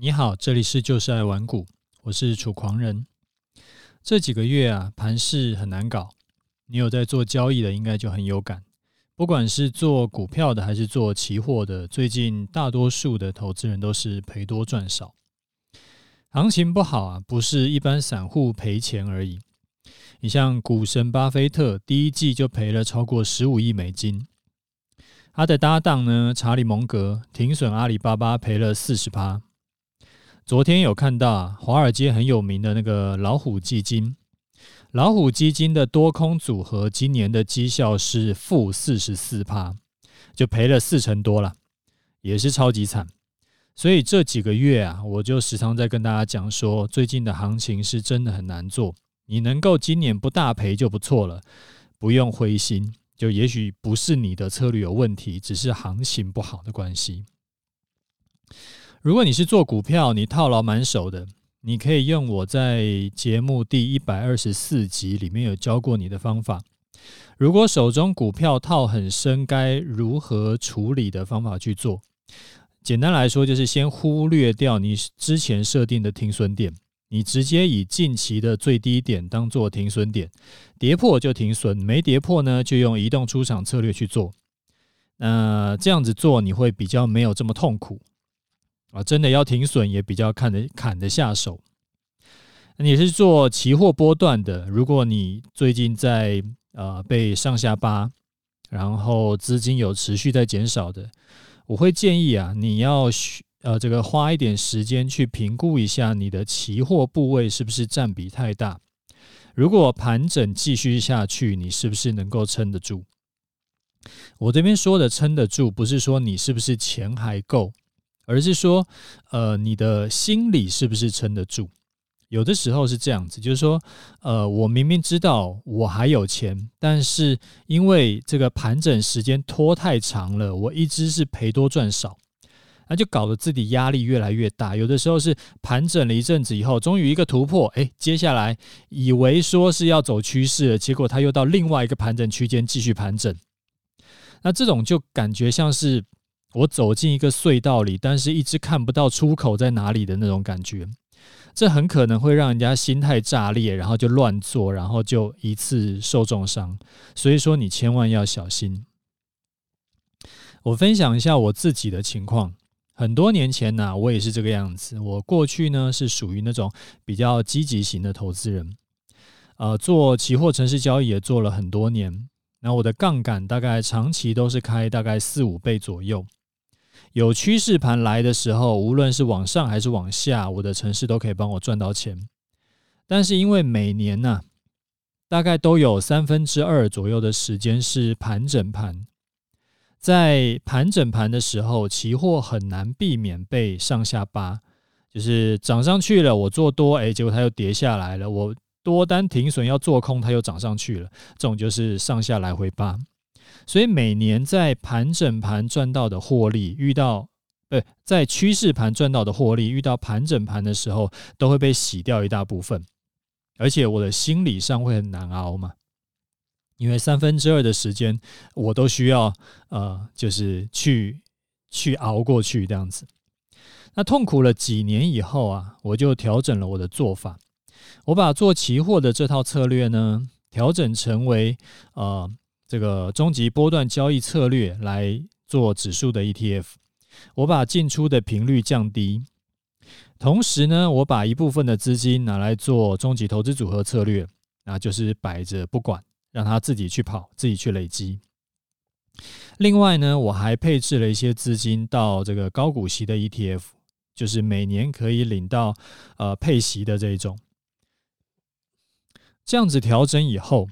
你好，这里是就是爱玩股，我是楚狂人。这几个月啊，盘势很难搞，你有在做交易的，应该就很有感。不管是做股票的还是做期货的，最近大多数的投资人都是赔多赚少。行情不好啊，不是一般散户赔钱而已。你像股神巴菲特，第一季就赔了超过十五亿美金。他的搭档呢，查理蒙格停损阿里巴巴赔了四十趴。昨天有看到，华尔街很有名的那个老虎基金，老虎基金的多空组合今年的绩效是负四十四趴，就赔了四成多了，也是超级惨。所以这几个月啊，我就时常在跟大家讲说，最近的行情是真的很难做，你能够今年不大赔就不错了，不用灰心，就也许不是你的策略有问题，只是行情不好的关系。如果你是做股票，你套牢满手的，你可以用我在节目第一百二十四集里面有教过你的方法。如果手中股票套很深，该如何处理的方法去做？简单来说，就是先忽略掉你之前设定的停损点，你直接以近期的最低点当做停损点，跌破就停损，没跌破呢，就用移动出场策略去做。那这样子做，你会比较没有这么痛苦。啊，真的要停损也比较看得砍得下手。你是做期货波段的，如果你最近在呃被上下扒，然后资金有持续在减少的，我会建议啊，你要呃这个花一点时间去评估一下你的期货部位是不是占比太大。如果盘整继续下去，你是不是能够撑得住？我这边说的撑得住，不是说你是不是钱还够。而是说，呃，你的心理是不是撑得住？有的时候是这样子，就是说，呃，我明明知道我还有钱，但是因为这个盘整时间拖太长了，我一直是赔多赚少，那就搞得自己压力越来越大。有的时候是盘整了一阵子以后，终于一个突破，哎，接下来以为说是要走趋势了，结果它又到另外一个盘整区间继续盘整，那这种就感觉像是。我走进一个隧道里，但是一直看不到出口在哪里的那种感觉，这很可能会让人家心态炸裂，然后就乱做，然后就一次受重伤。所以说，你千万要小心。我分享一下我自己的情况。很多年前呢，我也是这个样子。我过去呢是属于那种比较积极型的投资人，呃，做期货城市交易也做了很多年。那我的杠杆大概长期都是开大概四五倍左右。有趋势盘来的时候，无论是往上还是往下，我的程式都可以帮我赚到钱。但是因为每年呢、大概都有三分之二左右的时间是盘整盘，在盘整盘的时候，期货很难避免被上下扒，就是涨上去了，我做多，哎，结果它又跌下来了，我多单停损要做空，它又涨上去了，这种就是上下来回扒。所以每年在盘整盘赚到的获利，遇到呃，在趋势盘赚到的获利，遇到盘整盘的时候，都会被洗掉一大部分，而且我的心理上会很难熬嘛，因为三分之二的时间我都需要呃，就是去去熬过去这样子。那痛苦了几年以后啊，我就调整了我的做法，我把做期货的这套策略呢，调整成为呃。这个终极波段交易策略来做指数的 ETF，我把进出的频率降低，同时呢，我把一部分的资金拿来做终极投资组合策略，那就是摆着不管，让它自己去跑，自己去累积。另外呢，我还配置了一些资金到这个高股息的 ETF，就是每年可以领到呃配息的这一种。这样子调整以后。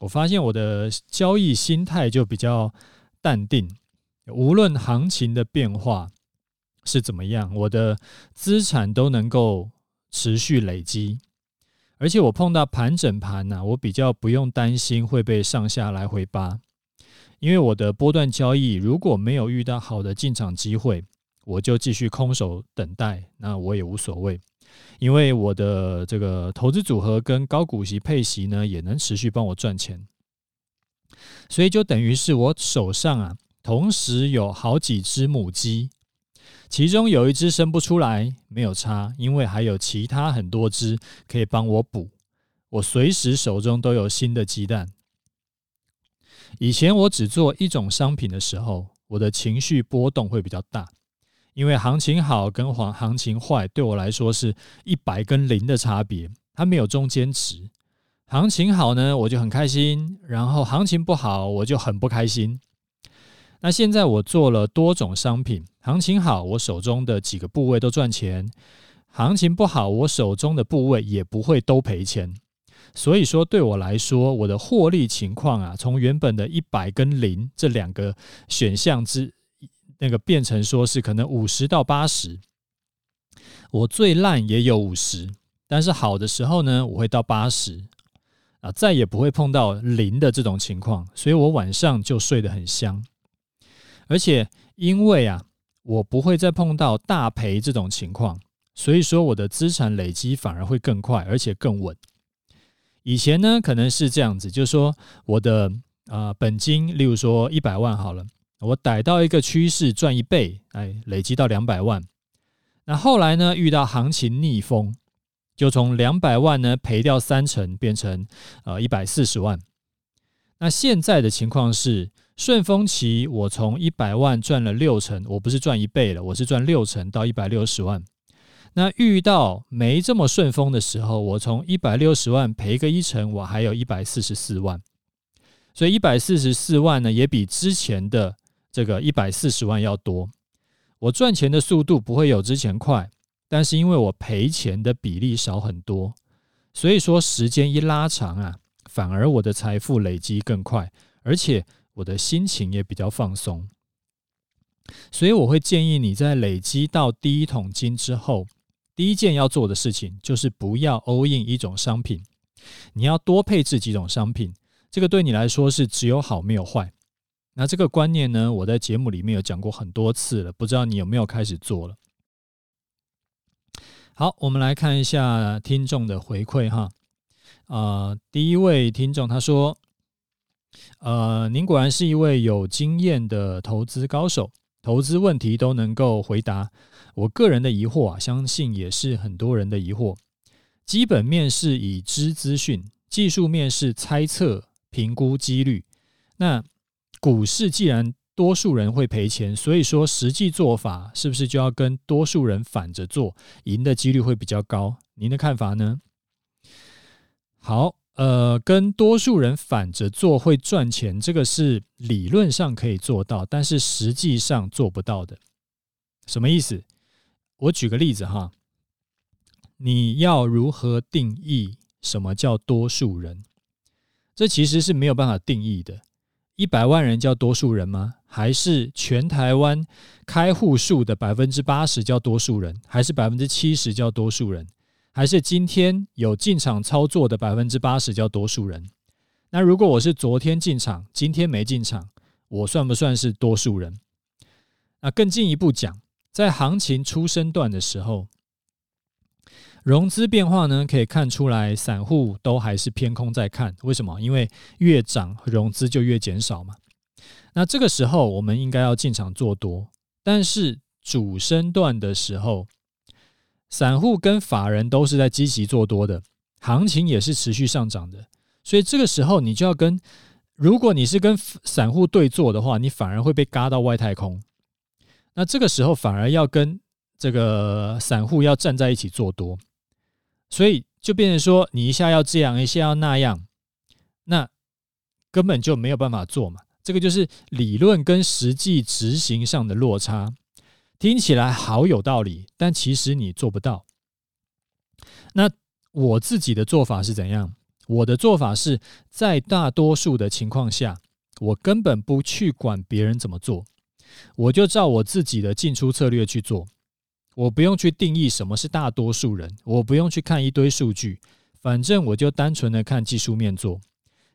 我发现我的交易心态就比较淡定，无论行情的变化是怎么样，我的资产都能够持续累积，而且我碰到盘整盘呢，我比较不用担心会被上下来回扒，因为我的波段交易如果没有遇到好的进场机会，我就继续空手等待，那我也无所谓。因为我的这个投资组合跟高股息配息呢，也能持续帮我赚钱，所以就等于是我手上啊，同时有好几只母鸡，其中有一只生不出来，没有差，因为还有其他很多只可以帮我补。我随时手中都有新的鸡蛋。以前我只做一种商品的时候，我的情绪波动会比较大，因为行情好跟行行情坏对我来说是一百跟零的差别，它没有中间值。行情好呢，我就很开心；然后行情不好，我就很不开心。那现在我做了多种商品，行情好，我手中的几个部位都赚钱；行情不好，我手中的部位也不会都赔钱。所以说，对我来说，我的获利情况啊，从原本的一百跟零这两个选项之那个变成说是可能五十到八十。我最烂也有五十，但是好的时候呢，我会到八十啊，再也不会碰到零的这种情况，所以我晚上就睡得很香。而且因为啊，我不会再碰到大赔这种情况，所以说我的资产累积反而会更快，而且更稳。以前呢，可能是这样子，就是说我的啊、本金，例如说一百万好了，我逮到一个趋势赚一倍，哎，累积到两百万。那后来呢，遇到行情逆风，就从两百万呢赔掉三成，变成呃一百四十万。那现在的情况是。顺风期，我从一百万赚了六成，我不是赚一倍了，我是赚六成到一百六十万。那遇到没这么顺风的时候，我从一百六十万赔个一成，我还有一百四十四万。所以一百四十四万呢，也比之前的这个一百四十万要多。我赚钱的速度不会有之前快，但是因为我赔钱的比例少很多，所以说时间一拉长啊，反而我的财富累积更快，而且。我的心情也比较放松，所以我会建议你在累积到第一桶金之后，第一件要做的事情就是不要 all in 一种商品，你要多配置几种商品，这个对你来说是只有好没有坏。那这个观念呢，我在节目里面有讲过很多次了，不知道你有没有开始做了？好，我们来看一下听众的回馈哈，呃，第一位听众他说。呃，您果然是一位有经验的投资高手，投资问题都能够回答。我个人的疑惑啊，相信也是很多人的疑惑。基本面是已知资讯，技术面是猜测、评估几率。那股市既然多数人会赔钱，所以说实际做法是不是就要跟多数人反着做，赢的几率会比较高？您的看法呢？好。呃，跟多数人反着做会赚钱，这个是理论上可以做到，但是实际上做不到的。什么意思？我举个例子哈，你要如何定义什么叫多数人？这其实是没有办法定义的。一百万人叫多数人吗？还是全台湾开户数的百分之八十叫多数人？还是百分之七十叫多数人？还是今天有进场操作的百分之八十叫多数人。那如果我是昨天进场，今天没进场，我算不算是多数人？那更进一步讲，在行情初升段的时候，融资变化呢，可以看出来散户都还是偏空在看。为什么？因为越涨融资就越减少嘛。那这个时候我们应该要进场做多，但是主升段的时候。散户跟法人都是在积极做多的，行情也是持续上涨的，所以这个时候你就要跟，如果你是跟散户对做的话，你反而会被嘎到外太空。那这个时候反而要跟这个散户要站在一起做多，所以就变成说你一下要这样，一下要那样，那根本就没有办法做嘛。这个就是理论跟实际执行上的落差。听起来好有道理，但其实你做不到。那我自己的做法是怎样？我的做法是在大多数的情况下，我根本不去管别人怎么做，我就照我自己的进出策略去做。我不用去定义什么是大多数人，我不用去看一堆数据，反正我就单纯的看技术面做。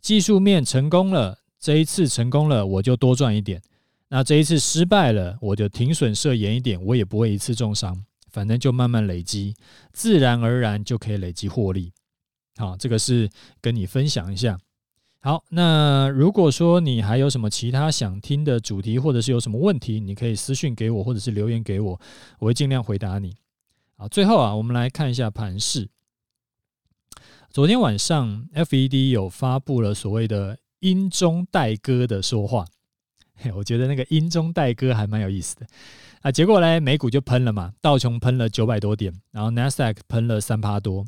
技术面成功了，这一次成功了，我就多赚一点。那这一次失败了，我就停损设严一点，我也不会一次重伤，反正就慢慢累积，自然而然就可以累积获利。好，这个是跟你分享一下。好，那如果说你还有什么其他想听的主题，或者是有什么问题，你可以私信给我，或者是留言给我，我会尽量回答你。好，最后啊，我们来看一下盘势。昨天晚上，FED 有发布了所谓的“音中带歌”的说话，嘿 我觉得那个“音中带歌”还蛮有意思的啊。结果呢，美股就喷了嘛，道琼喷了九百多点，然后 NASDAQ 喷了三趴多。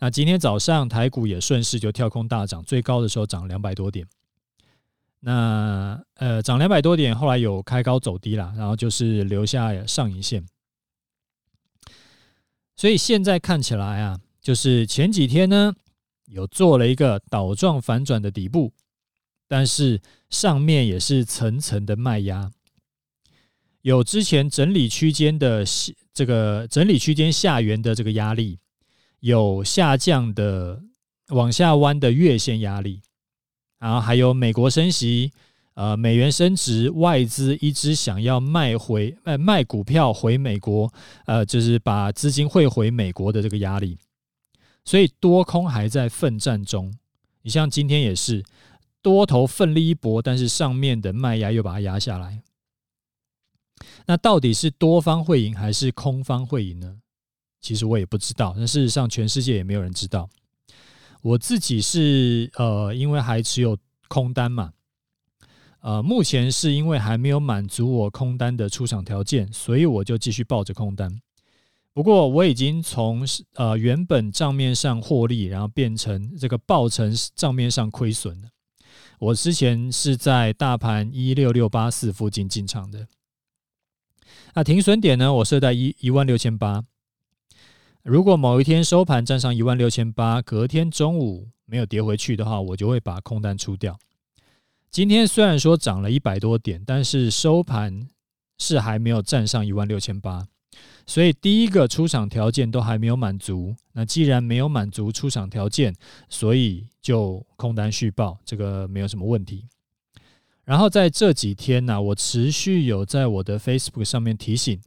那今天早上台股也顺势就跳空大涨，最高的时候涨两百多点。那呃涨两百多点，后来有开高走低啦，然后就是留下上影线。所以现在看起来啊，就是前几天呢有做了一个倒状反转的底部，但是上面也是层层的卖压，有之前整理区间的这个整理区间下缘的这个压力。有下降的往下弯的月线压力，然后还有美国升息，呃，美元升值，外资一直想要卖回卖卖股票回美国，呃，就是把资金汇回美国的这个压力，所以多空还在奋战中。你像今天也是多头奋力一搏，但是上面的卖压又把它压下来。那到底是多方会赢还是空方会赢呢？其实我也不知道，但事实上全世界也没有人知道。我自己是呃，因为还持有空单嘛，呃，目前是因为还没有满足我空单的出场条件，所以我就继续抱着空单。不过我已经从呃原本账面上获利，然后变成这个报成账面上亏损了。我之前是在大盘一六六八四附近进场的，那停损点呢，我设在一一万六千八。如果某一天收盘站上一万六千八，隔天中午没有跌回去的话，我就会把空单出掉。今天虽然说涨了一百多点，但是收盘是还没有站上一万六千八，所以第一个出场条件都还没有满足。那既然没有满足出场条件，所以就空单续报，这个没有什么问题。然后在这几天呢，我持续有在我的 Facebook 上面提醒。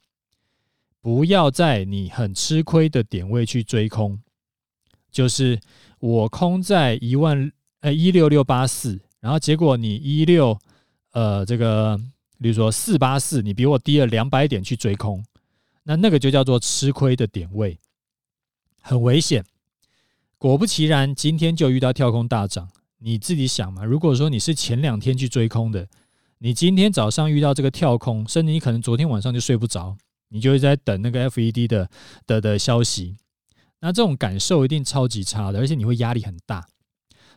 不要在你很吃亏的点位去追空，就是我空在一万呃一六六八四，然后结果你一六呃这个，比如说四八四，你比我低了两百点去追空，那那个就叫做吃亏的点位，很危险。果不其然，今天就遇到跳空大涨，你自己想嘛，如果说你是前两天去追空的，你今天早上遇到这个跳空，甚至你可能昨天晚上就睡不着。你就会在等那个 FED 的的的消息，那这种感受一定超级差的，而且你会压力很大。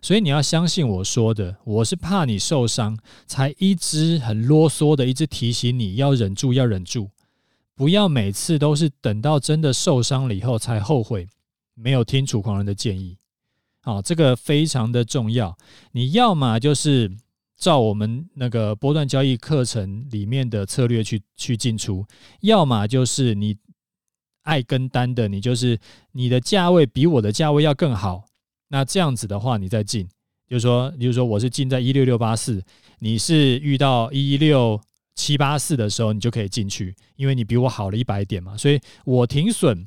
所以你要相信我说的，我是怕你受伤，才一直很啰嗦的一直提醒你要忍住，要忍住，不要每次都是等到真的受伤了以后才后悔，没有听楚狂人的建议。好，这个非常的重要。你要么就是。照我们那个波段交易课程里面的策略去去进出，要么就是你爱跟单的，你就是你的价位比我的价位要更好，那这样子的话你再进，就是说，比如说我是进在一六六八四，你是遇到一六七八四的时候，你就可以进去，因为你比我好了一百点嘛，所以我停损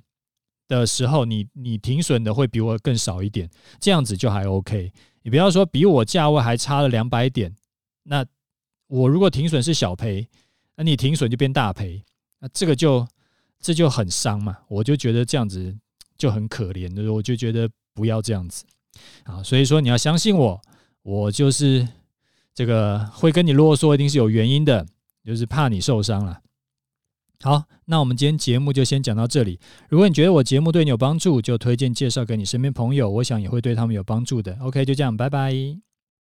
的时候，你你停损的会比我更少一点，这样子就还 OK。你不要说比我价位还差了两百点，那我如果停损是小赔，那你停损就变大赔，那这个就这就很伤嘛。我就觉得这样子就很可怜，就是我就觉得不要这样子啊。所以说你要相信我，我就是这个会跟你啰嗦，一定是有原因的，就是怕你受伤了。好，那我们今天节目就先讲到这里。如果你觉得我节目对你有帮助，就推荐介绍给你身边朋友，我想也会对他们有帮助的。OK，就这样，拜拜。